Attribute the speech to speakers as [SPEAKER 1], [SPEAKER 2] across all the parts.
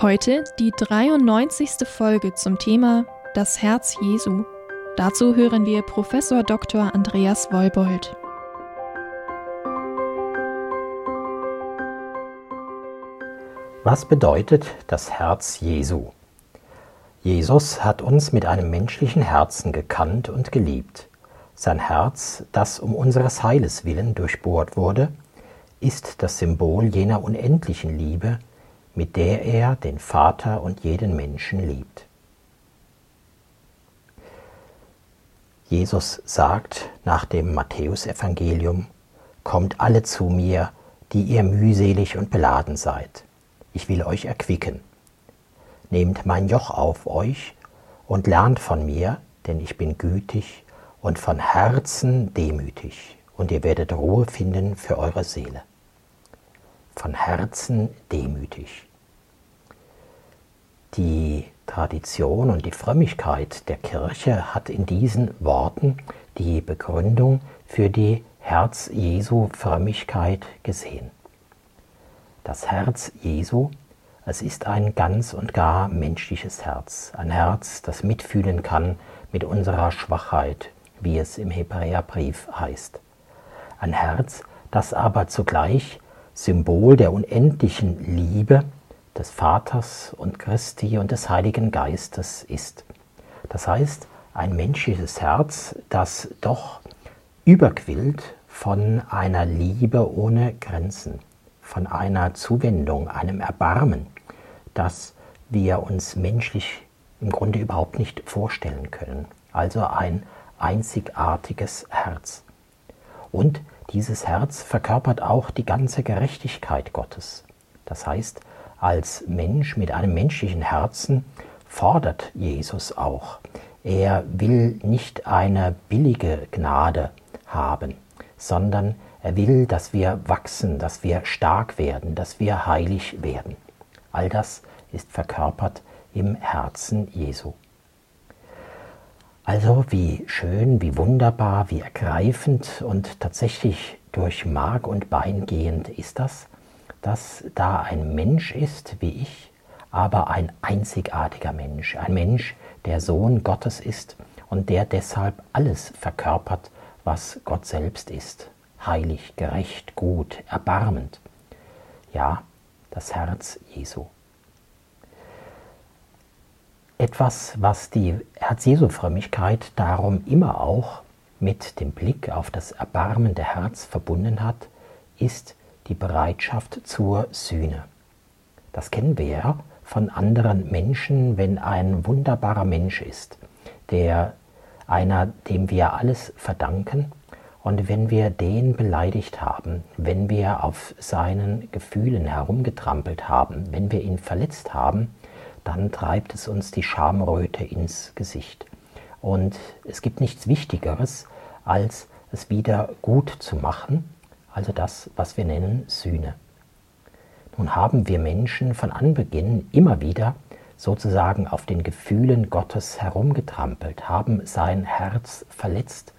[SPEAKER 1] Heute die 93. Folge zum Thema Das Herz Jesu. Dazu hören wir Professor Dr. Andreas Wolbold.
[SPEAKER 2] Was bedeutet das Herz Jesu? Jesus hat uns mit einem menschlichen Herzen gekannt und geliebt. Sein Herz, das um unseres Heiles willen durchbohrt wurde, ist das Symbol jener unendlichen Liebe, mit der er den Vater und jeden Menschen liebt. Jesus sagt nach dem Matthäusevangelium, Kommt alle zu mir, die ihr mühselig und beladen seid. Ich will euch erquicken. Nehmt mein Joch auf euch und lernt von mir, denn ich bin gütig und von Herzen demütig, und ihr werdet Ruhe finden für eure Seele. Von Herzen demütig die Tradition und die Frömmigkeit der Kirche hat in diesen Worten die Begründung für die Herz Jesu Frömmigkeit gesehen. Das Herz Jesu, es ist ein ganz und gar menschliches Herz, ein Herz, das mitfühlen kann mit unserer Schwachheit, wie es im Hebräerbrief heißt. Ein Herz, das aber zugleich Symbol der unendlichen Liebe des Vaters und Christi und des Heiligen Geistes ist. Das heißt, ein menschliches Herz, das doch überquillt von einer Liebe ohne Grenzen, von einer Zuwendung, einem Erbarmen, das wir uns menschlich im Grunde überhaupt nicht vorstellen können. Also ein einzigartiges Herz. Und dieses Herz verkörpert auch die ganze Gerechtigkeit Gottes. Das heißt, als Mensch mit einem menschlichen Herzen fordert Jesus auch. Er will nicht eine billige Gnade haben, sondern er will, dass wir wachsen, dass wir stark werden, dass wir heilig werden. All das ist verkörpert im Herzen Jesu. Also wie schön, wie wunderbar, wie ergreifend und tatsächlich durch Mark und Bein gehend ist das, dass da ein Mensch ist wie ich, aber ein einzigartiger Mensch, ein Mensch, der Sohn Gottes ist und der deshalb alles verkörpert, was Gott selbst ist, heilig, gerecht, gut, erbarmend. Ja, das Herz Jesu. Etwas, was die Herz-Jesu-Frömmigkeit darum immer auch mit dem Blick auf das erbarmende Herz verbunden hat, ist die Bereitschaft zur Sühne. Das kennen wir ja von anderen Menschen, wenn ein wunderbarer Mensch ist, der einer, dem wir alles verdanken, und wenn wir den beleidigt haben, wenn wir auf seinen Gefühlen herumgetrampelt haben, wenn wir ihn verletzt haben, dann treibt es uns die Schamröte ins Gesicht. Und es gibt nichts Wichtigeres, als es wieder gut zu machen also das, was wir nennen Sühne. Nun haben wir Menschen von Anbeginn immer wieder sozusagen auf den Gefühlen Gottes herumgetrampelt, haben sein Herz verletzt.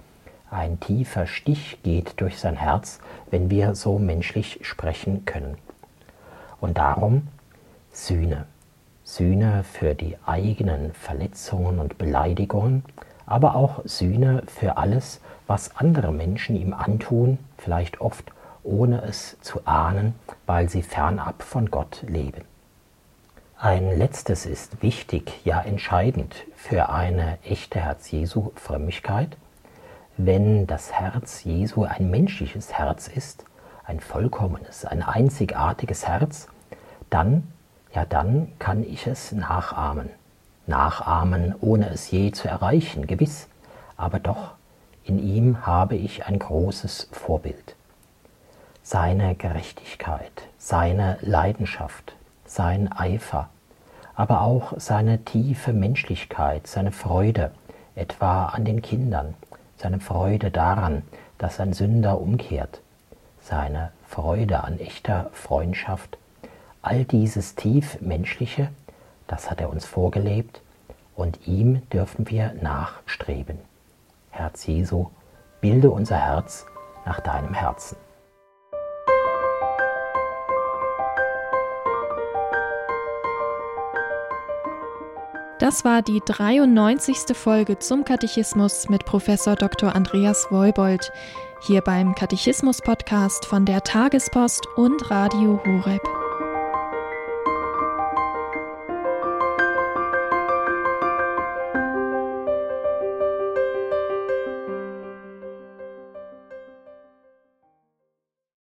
[SPEAKER 2] Ein tiefer Stich geht durch sein Herz, wenn wir so menschlich sprechen können. Und darum Sühne. Sühne für die eigenen Verletzungen und Beleidigungen, aber auch Sühne für alles, was andere Menschen ihm antun, vielleicht oft ohne es zu ahnen, weil sie fernab von Gott leben. Ein letztes ist wichtig, ja entscheidend für eine echte Herz-Jesu-Frömmigkeit. Wenn das Herz Jesu ein menschliches Herz ist, ein vollkommenes, ein einzigartiges Herz, dann, ja dann kann ich es nachahmen nachahmen, ohne es je zu erreichen, gewiss, aber doch in ihm habe ich ein großes Vorbild. Seine Gerechtigkeit, seine Leidenschaft, sein Eifer, aber auch seine tiefe Menschlichkeit, seine Freude, etwa an den Kindern, seine Freude daran, dass ein Sünder umkehrt, seine Freude an echter Freundschaft, all dieses tief Menschliche, das hat er uns vorgelebt und ihm dürfen wir nachstreben. Herz Jesu, bilde unser Herz nach deinem Herzen.
[SPEAKER 1] Das war die 93. Folge zum Katechismus mit Professor Dr. Andreas Woibold, hier beim Katechismus-Podcast von der Tagespost und Radio Horeb.